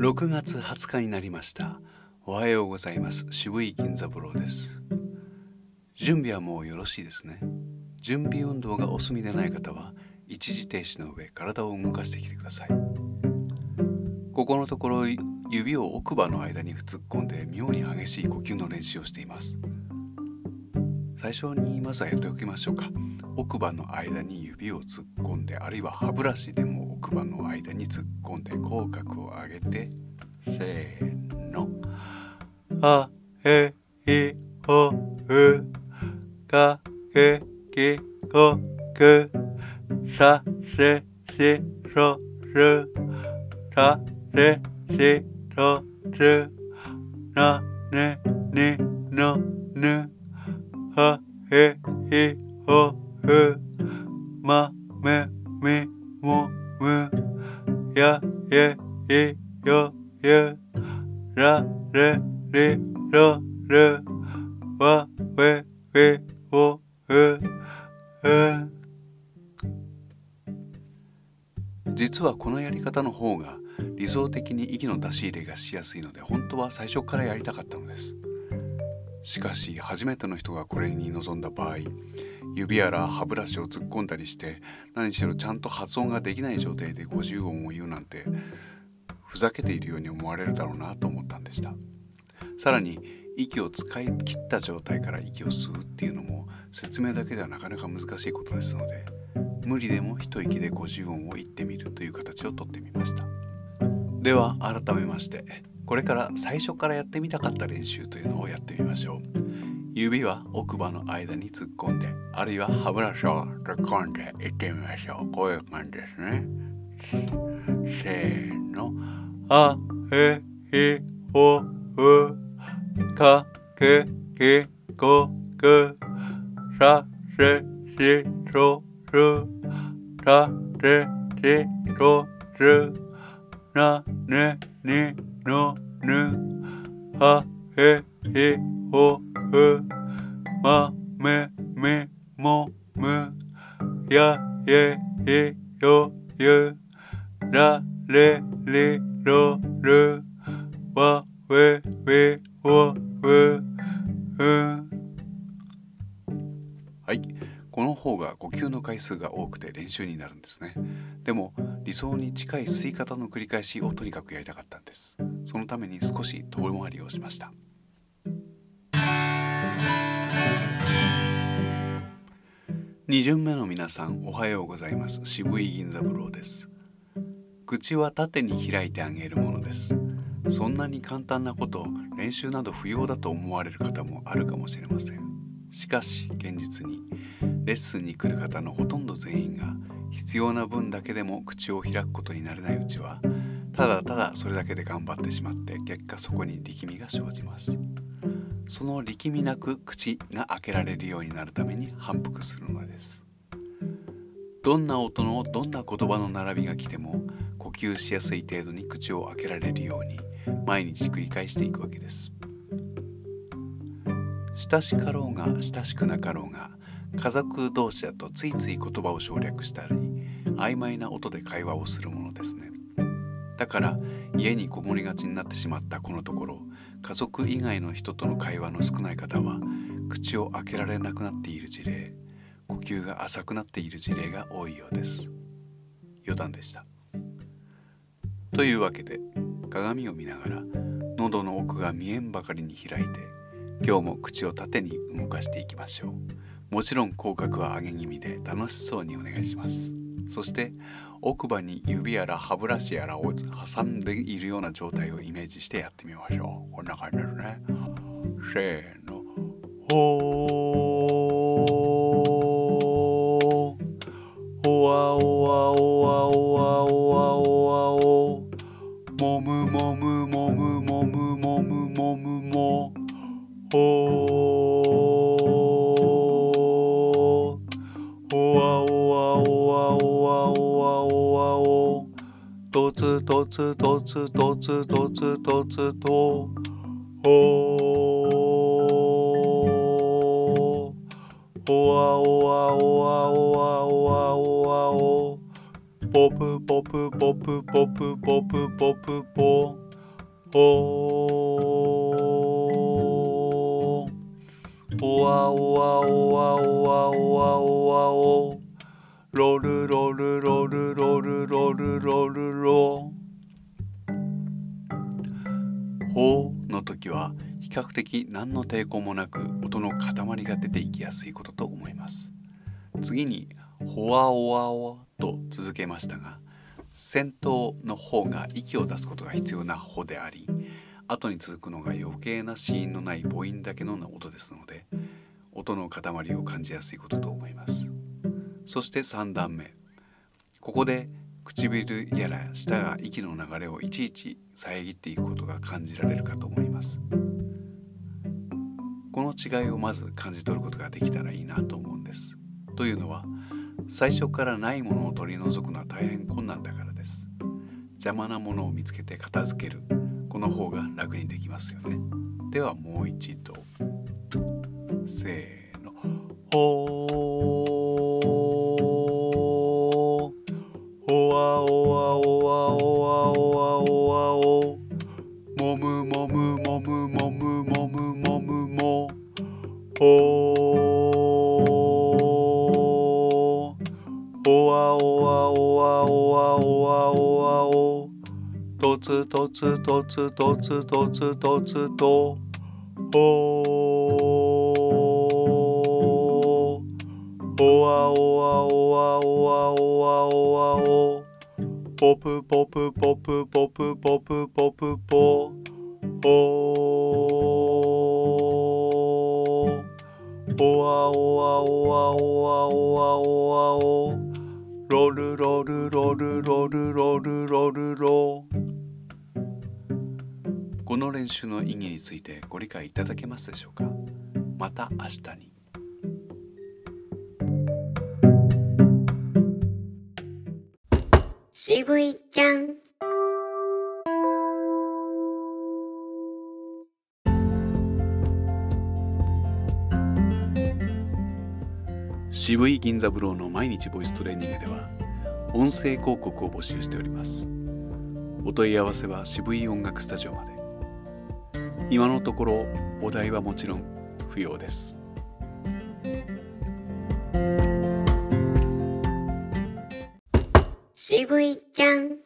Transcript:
6月20日になりました。おはようございます。渋い銀座ブローです。準備はもうよろしいですね。準備運動がお済みでない方は一時停止の上体を動かしてきてください。ここのところ指を奥歯の間に突っ込んで妙に激しい呼吸の練習をしています。最初にまずはやっておきましょうか。奥歯の間に指を突っ込んであるいは歯ブラシでも奥歯の間に突っ込んで口角を上げてせーの。あへいほうかけきこくさせしそるたせしそるなねにのぬはへいほうまめみもむやえいよゆられりろるわべべおうう実はこのやり方の方が理想的に息の出し入れがしやすいので本当は最初からやりたかったのです。しかし初めての人がこれに臨んだ場合指やら歯ブラシを突っ込んだりして何しろちゃんと発音ができない状態で50音を言うなんてふざけているように思われるだろうなと思ったんでした。さらに息を使い切った状態から息を吸うっていうのも説明だけではなかなか難しいことですので無理でも一息で50音を言ってみるという形をとってみました。では改めましてこれから最初からやってみたかった練習というのをやってみましょう。指は奥歯の間に突っ込んであるいは歯ブラシを突っ込んでいってみましょう。こういう感じですね。せーの。あへいほう。かけきこく。させしそる。たてしそる。なねにのぬ。はへいほう。まめみもむやえいよゆられりろるわべべおうはい。この方が呼吸の回数が多くて練習になるんですね。でも理想に近い吸い方の繰り返しをとにかくやりたかったんです。そのために少し遠回りをしました。2巡目の皆さんおはようございます。渋い銀座ブローです。口は縦に開いてあげるものです。そんなに簡単なこと練習など不要だと思われる方もあるかもしれません。しかし現実にレッスンに来る方のほとんど全員が必要な分だけでも口を開くことになれないうちはただただそれだけで頑張ってしまって結果そこに力みが生じます。その力みなく口が開けられるようになるために反復するのです。どんな音のどんな言葉の並びが来ても呼吸しやすい程度に口を開けられるように毎日繰り返していくわけです。親しかろうが親しくなかろうが家族同士だとついつい言葉を省略したり曖昧な音で会話をするものですね。だから家にこもりがちになってしまったこのところ家族以外の人との会話の少ない方は口を開けられなくなっている事例呼吸が浅くなっている事例が多いようです。余談でした。というわけで鏡を見ながら喉の奥が見えんばかりに開いて今日も口を縦に動かしていきましょう。もちろん口角は上げ気味で楽しそうにお願いします。そして奥歯に指やら歯ブラシやらを挟んでいるような状態をイメージしてやってみましょう。こんな感じですね。せーの。ほー。おわおわおわおわおわおわおもむもむもむもむもむもむもほとつとつとつとつとつとほーおわおわおわおわおわおわおポプポプポプポプポプポプポおおわおわおわおわおわおわおロルロルロルロルロルロルロほうの時は比較的何の抵抗もなく音の塊が出ていきやすいことと思います。次にほわおわおと続けましたが先頭の方が息を出すことが必要な方であり後に続くのが余計な子音のない母音だけの音ですので音の塊を感じやすいことと思います。そして3段目。ここで唇やら舌が息の流れをいちいち遮っていくことが感じられるかと思います。この違いをまず感じ取ることができたらいいなと思うんです。というのは最初からないものを取り除くのは大変困難だからです。邪魔なものを見つけて片付ける。この方が楽にできますよね。ではもう一度。せーの。ほおわおわおわおわおわおわお。とつとつとつとつとつとつと。おおわおわおわおわおわおわお。ポプポプポプポプポプポプポ。おおわおわおわおわおわおわおロルロルロルロルロルロ。ルロこの練習の意義についてご理解いただけますでしょうか？また明日に。渋いちゃん。渋い銀座ブローの毎日ボイストレーニングでは音声広告を募集しております。お問い合わせは渋井音楽スタジオまで。今のところお題はもちろん不要です。渋井ちゃん。